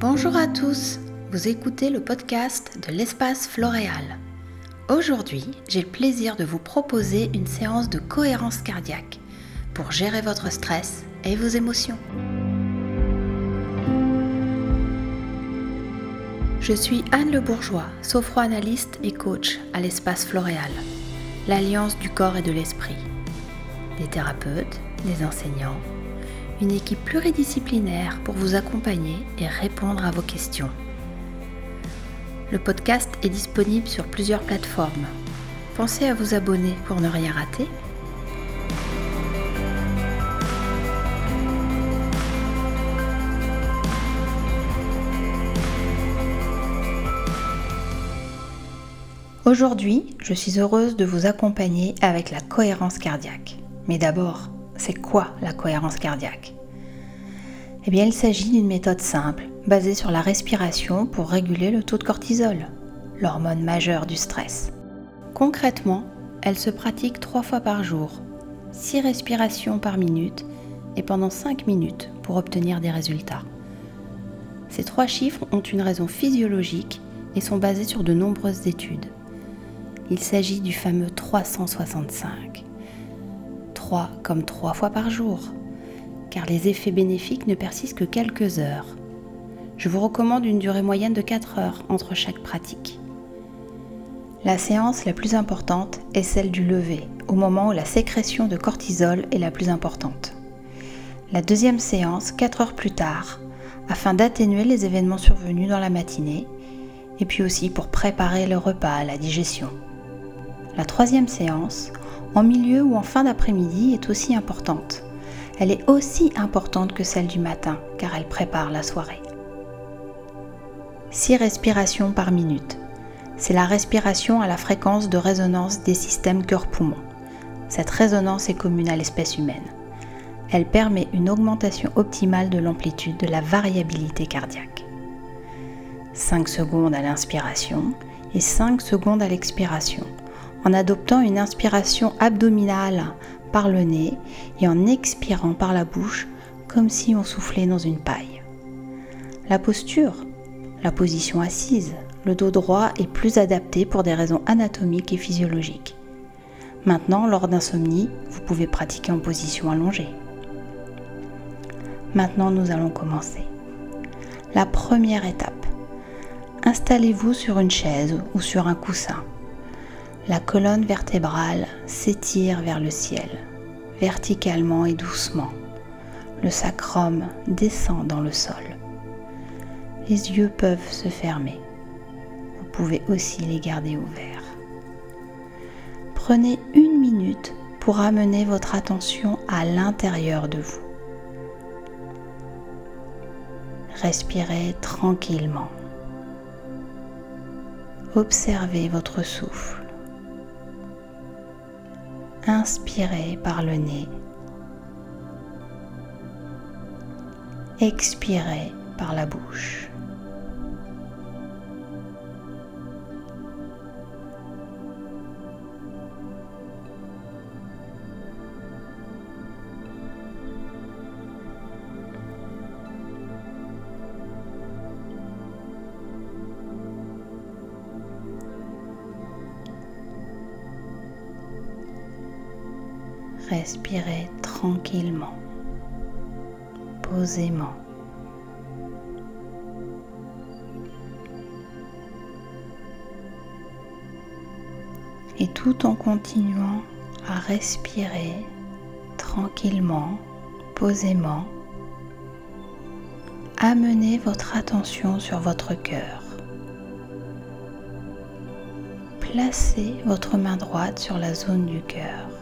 Bonjour à tous, vous écoutez le podcast de l'espace Floréal. Aujourd'hui, j'ai le plaisir de vous proposer une séance de cohérence cardiaque pour gérer votre stress et vos émotions. Je suis Anne Le Bourgeois, sophroanalyste et coach à l'espace Floréal, l'alliance du corps et de l'esprit. Des thérapeutes, des enseignants, une équipe pluridisciplinaire pour vous accompagner et répondre à vos questions. Le podcast est disponible sur plusieurs plateformes. Pensez à vous abonner pour ne rien rater. Aujourd'hui, je suis heureuse de vous accompagner avec la cohérence cardiaque. Mais d'abord, c'est quoi la cohérence cardiaque? Eh bien, il s'agit d'une méthode simple, basée sur la respiration pour réguler le taux de cortisol, l'hormone majeure du stress. Concrètement, elle se pratique trois fois par jour, six respirations par minute et pendant 5 minutes pour obtenir des résultats. Ces trois chiffres ont une raison physiologique et sont basés sur de nombreuses études. Il s'agit du fameux 365 comme trois fois par jour, car les effets bénéfiques ne persistent que quelques heures. Je vous recommande une durée moyenne de 4 heures entre chaque pratique. La séance la plus importante est celle du lever, au moment où la sécrétion de cortisol est la plus importante. La deuxième séance, 4 heures plus tard, afin d'atténuer les événements survenus dans la matinée, et puis aussi pour préparer le repas à la digestion. La troisième séance, en milieu ou en fin d'après-midi est aussi importante. Elle est aussi importante que celle du matin car elle prépare la soirée. 6 respirations par minute. C'est la respiration à la fréquence de résonance des systèmes cœur-poumon. Cette résonance est commune à l'espèce humaine. Elle permet une augmentation optimale de l'amplitude de la variabilité cardiaque. 5 secondes à l'inspiration et 5 secondes à l'expiration en adoptant une inspiration abdominale par le nez et en expirant par la bouche comme si on soufflait dans une paille. La posture, la position assise, le dos droit est plus adapté pour des raisons anatomiques et physiologiques. Maintenant, lors d'insomnie, vous pouvez pratiquer en position allongée. Maintenant, nous allons commencer. La première étape. Installez-vous sur une chaise ou sur un coussin la colonne vertébrale s'étire vers le ciel, verticalement et doucement. Le sacrum descend dans le sol. Les yeux peuvent se fermer. Vous pouvez aussi les garder ouverts. Prenez une minute pour amener votre attention à l'intérieur de vous. Respirez tranquillement. Observez votre souffle. Inspirez par le nez. Expirez par la bouche. Respirez tranquillement, posément. Et tout en continuant à respirer tranquillement, posément, amenez votre attention sur votre cœur. Placez votre main droite sur la zone du cœur.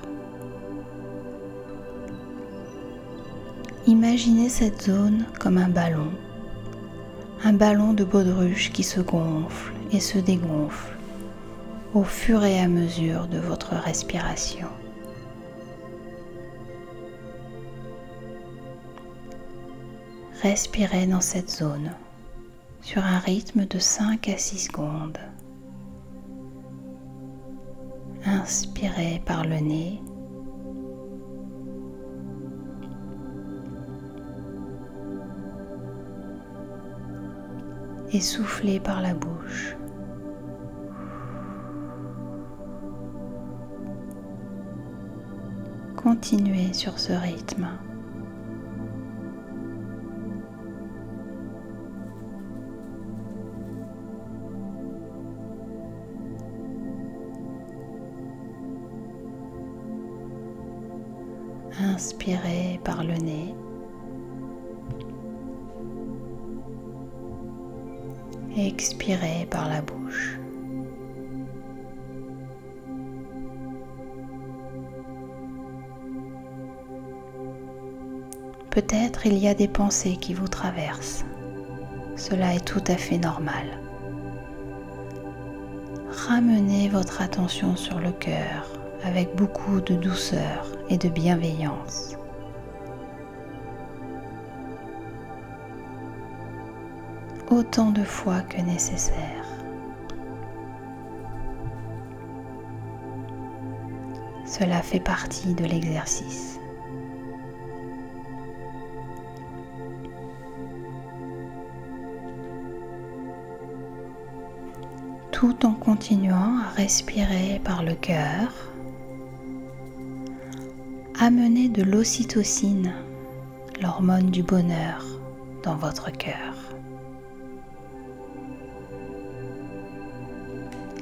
Imaginez cette zone comme un ballon, un ballon de baudruche qui se gonfle et se dégonfle au fur et à mesure de votre respiration. Respirez dans cette zone sur un rythme de 5 à 6 secondes. Inspirez par le nez et soufflez par la bouche. Continuez sur ce rythme. Inspirez par le nez. Expirez par la bouche. Peut-être il y a des pensées qui vous traversent. Cela est tout à fait normal. Ramenez votre attention sur le cœur avec beaucoup de douceur et de bienveillance. Autant de fois que nécessaire. Cela fait partie de l'exercice. Tout en continuant à respirer par le cœur amenez de l'ocytocine, l'hormone du bonheur, dans votre cœur.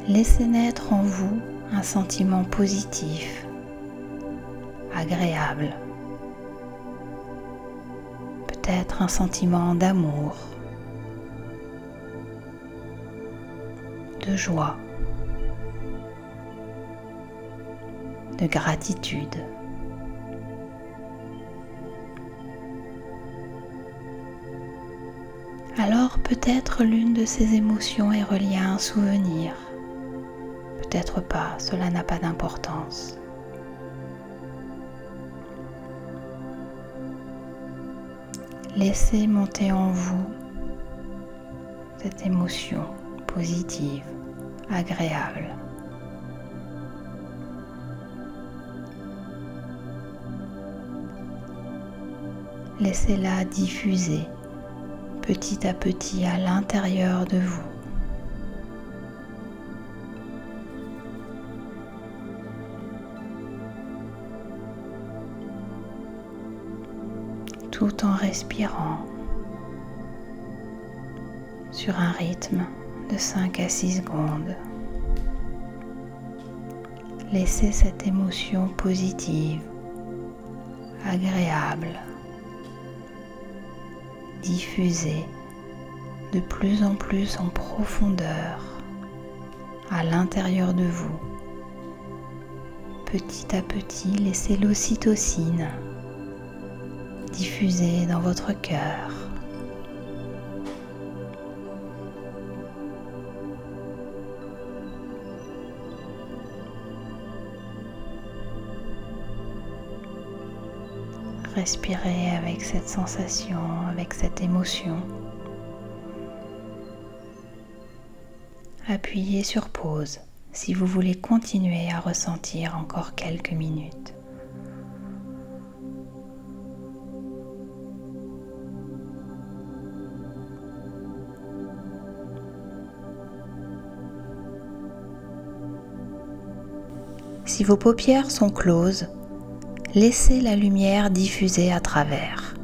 Laissez naître en vous un sentiment positif, agréable, peut-être un sentiment d'amour, de joie, de gratitude. Alors peut-être l'une de ces émotions est reliée à un souvenir. Peut-être pas, cela n'a pas d'importance. Laissez monter en vous cette émotion positive, agréable. Laissez-la diffuser petit à petit à l'intérieur de vous. Tout en respirant sur un rythme de 5 à 6 secondes. Laissez cette émotion positive, agréable, diffuser de plus en plus en profondeur à l'intérieur de vous. Petit à petit, laissez l'ocytocine diffuser dans votre cœur. Respirez avec cette sensation, avec cette émotion. Appuyez sur pause si vous voulez continuer à ressentir encore quelques minutes. Si vos paupières sont closes, laissez la lumière diffuser à travers.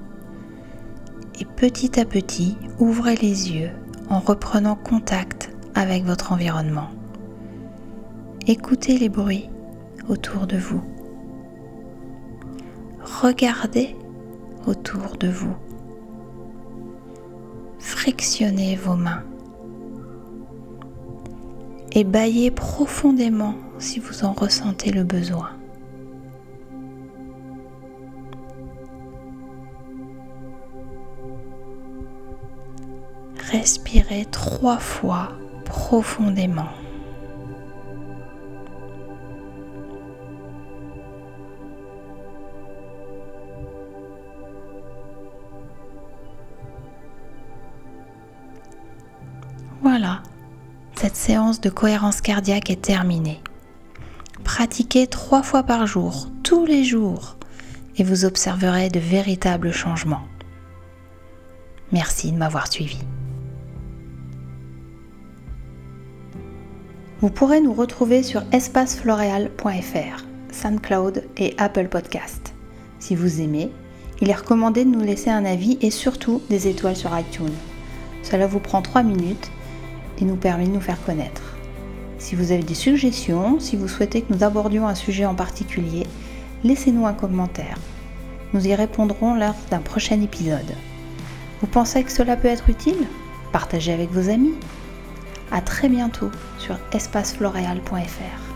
Et petit à petit, ouvrez les yeux en reprenant contact avec votre environnement. Écoutez les bruits autour de vous. Regardez autour de vous. Frictionnez vos mains. Et baillez profondément si vous en ressentez le besoin. Respirez trois fois profondément. Voilà, cette séance de cohérence cardiaque est terminée pratiquez trois fois par jour, tous les jours, et vous observerez de véritables changements. Merci de m'avoir suivi. Vous pourrez nous retrouver sur espacefloréal.fr, SoundCloud et Apple Podcast. Si vous aimez, il est recommandé de nous laisser un avis et surtout des étoiles sur iTunes. Cela vous prend 3 minutes et nous permet de nous faire connaître. Si vous avez des suggestions, si vous souhaitez que nous abordions un sujet en particulier, laissez-nous un commentaire. Nous y répondrons lors d'un prochain épisode. Vous pensez que cela peut être utile? Partagez avec vos amis. A très bientôt sur espacefloreal.fr.